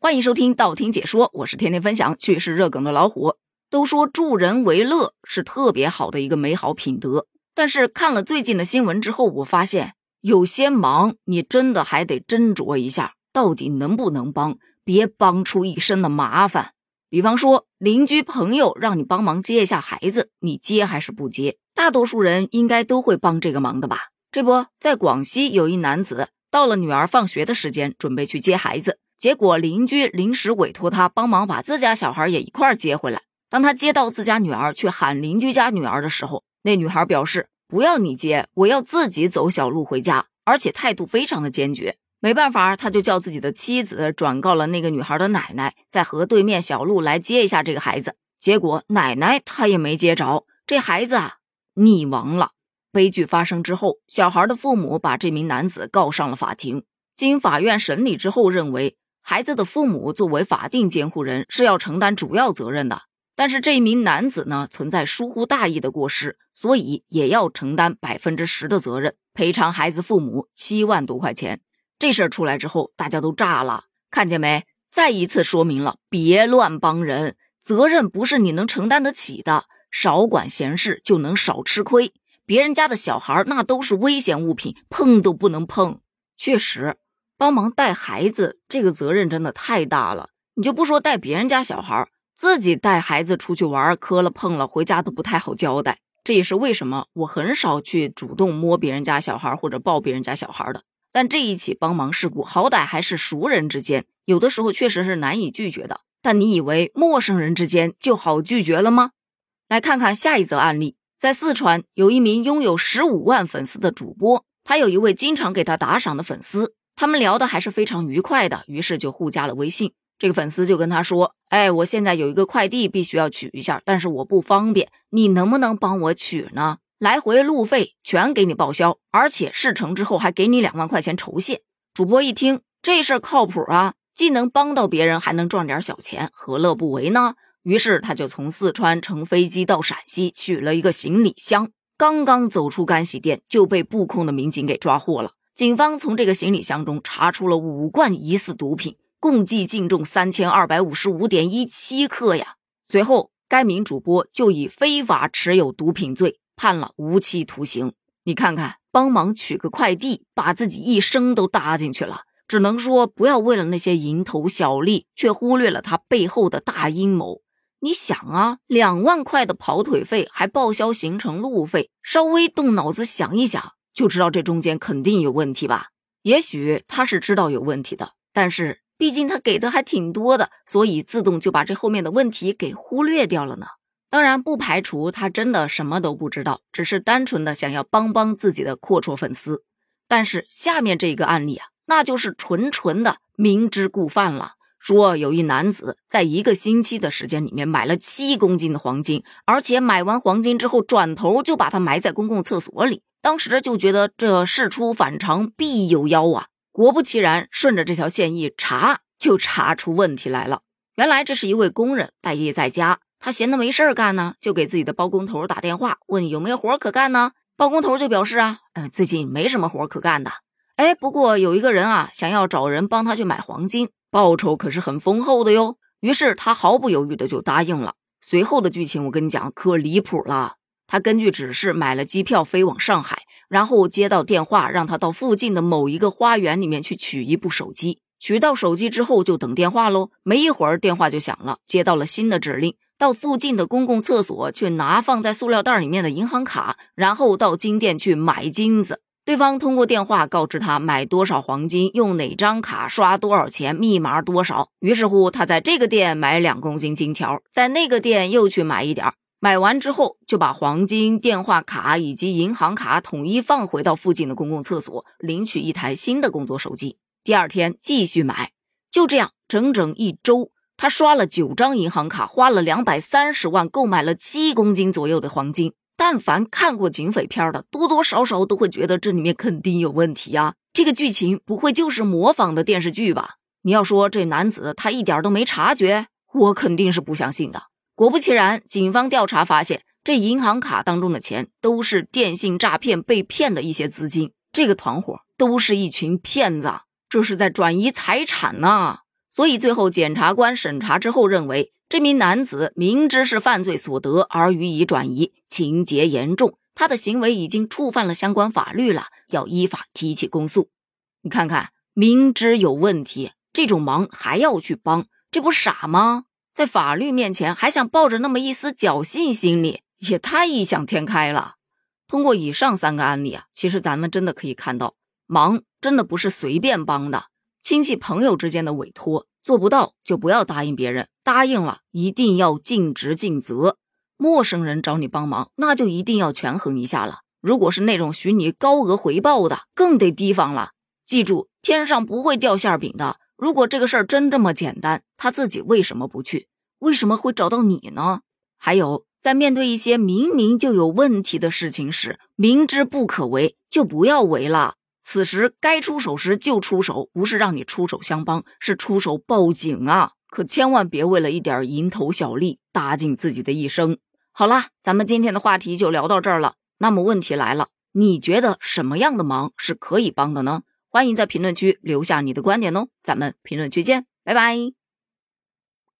欢迎收听道听解说，我是天天分享趣事热梗的老虎。都说助人为乐是特别好的一个美好品德，但是看了最近的新闻之后，我发现有些忙你真的还得斟酌一下，到底能不能帮，别帮出一身的麻烦。比方说邻居朋友让你帮忙接一下孩子，你接还是不接？大多数人应该都会帮这个忙的吧？这不在广西有一男子到了女儿放学的时间，准备去接孩子。结果邻居临时委托他帮忙把自家小孩也一块接回来。当他接到自家女儿去喊邻居家女儿的时候，那女孩表示不要你接，我要自己走小路回家，而且态度非常的坚决。没办法，他就叫自己的妻子转告了那个女孩的奶奶，在河对面小路来接一下这个孩子。结果奶奶她也没接着，这孩子啊溺亡了。悲剧发生之后，小孩的父母把这名男子告上了法庭。经法院审理之后，认为。孩子的父母作为法定监护人是要承担主要责任的，但是这一名男子呢存在疏忽大意的过失，所以也要承担百分之十的责任，赔偿孩子父母七万多块钱。这事儿出来之后，大家都炸了，看见没？再一次说明了别乱帮人，责任不是你能承担得起的，少管闲事就能少吃亏。别人家的小孩那都是危险物品，碰都不能碰。确实。帮忙带孩子，这个责任真的太大了。你就不说带别人家小孩，自己带孩子出去玩，磕了碰了，回家都不太好交代。这也是为什么我很少去主动摸别人家小孩或者抱别人家小孩的。但这一起帮忙事故，好歹还是熟人之间，有的时候确实是难以拒绝的。但你以为陌生人之间就好拒绝了吗？来看看下一则案例，在四川有一名拥有十五万粉丝的主播，他有一位经常给他打赏的粉丝。他们聊的还是非常愉快的，于是就互加了微信。这个粉丝就跟他说：“哎，我现在有一个快递必须要取一下，但是我不方便，你能不能帮我取呢？来回路费全给你报销，而且事成之后还给你两万块钱酬谢。”主播一听这事儿靠谱啊，既能帮到别人，还能赚点小钱，何乐不为呢？于是他就从四川乘飞机到陕西取了一个行李箱，刚刚走出干洗店就被布控的民警给抓获了。警方从这个行李箱中查出了五罐疑似毒品，共计净重三千二百五十五点一七克呀。随后，该名主播就以非法持有毒品罪判了无期徒刑。你看看，帮忙取个快递，把自己一生都搭进去了。只能说，不要为了那些蝇头小利，却忽略了他背后的大阴谋。你想啊，两万块的跑腿费还报销行程路费，稍微动脑子想一想。就知道这中间肯定有问题吧？也许他是知道有问题的，但是毕竟他给的还挺多的，所以自动就把这后面的问题给忽略掉了呢。当然，不排除他真的什么都不知道，只是单纯的想要帮帮自己的阔绰粉丝。但是下面这一个案例啊，那就是纯纯的明知故犯了。说有一男子在一个星期的时间里面买了七公斤的黄金，而且买完黄金之后，转头就把它埋在公共厕所里。当时就觉得这事出反常必有妖啊！果不其然，顺着这条线一查，就查出问题来了。原来这是一位工人待业在家，他闲的没事干呢，就给自己的包工头打电话，问有没有活可干呢？包工头就表示啊，嗯，最近没什么活可干的。哎，不过有一个人啊，想要找人帮他去买黄金，报酬可是很丰厚的哟。于是他毫不犹豫的就答应了。随后的剧情我跟你讲，可离谱了。他根据指示买了机票飞往上海，然后接到电话，让他到附近的某一个花园里面去取一部手机。取到手机之后就等电话喽。没一会儿电话就响了，接到了新的指令，到附近的公共厕所去拿放在塑料袋里面的银行卡，然后到金店去买金子。对方通过电话告知他买多少黄金，用哪张卡刷多少钱，密码多少。于是乎，他在这个店买两公斤金条，在那个店又去买一点儿。买完之后，就把黄金、电话卡以及银行卡统一放回到附近的公共厕所，领取一台新的工作手机。第二天继续买，就这样整整一周，他刷了九张银行卡，花了两百三十万，购买了七公斤左右的黄金。但凡看过警匪片的，多多少少都会觉得这里面肯定有问题啊！这个剧情不会就是模仿的电视剧吧？你要说这男子他一点都没察觉，我肯定是不相信的。果不其然，警方调查发现，这银行卡当中的钱都是电信诈骗被骗的一些资金。这个团伙都是一群骗子，这是在转移财产呢。所以最后检察官审查之后认为，这名男子明知是犯罪所得而予以转移，情节严重，他的行为已经触犯了相关法律了，要依法提起公诉。你看看，明知有问题，这种忙还要去帮，这不傻吗？在法律面前还想抱着那么一丝侥幸心理，也太异想天开了。通过以上三个案例啊，其实咱们真的可以看到，忙真的不是随便帮的。亲戚朋友之间的委托做不到就不要答应别人，答应了一定要尽职尽责。陌生人找你帮忙，那就一定要权衡一下了。如果是那种许你高额回报的，更得提防了。记住，天上不会掉馅饼的。如果这个事儿真这么简单，他自己为什么不去？为什么会找到你呢？还有，在面对一些明明就有问题的事情时，明知不可为就不要为了。此时该出手时就出手，不是让你出手相帮，是出手报警啊！可千万别为了一点蝇头小利，搭进自己的一生。好了，咱们今天的话题就聊到这儿了。那么问题来了，你觉得什么样的忙是可以帮的呢？欢迎在评论区留下你的观点哦，咱们评论区见，拜拜。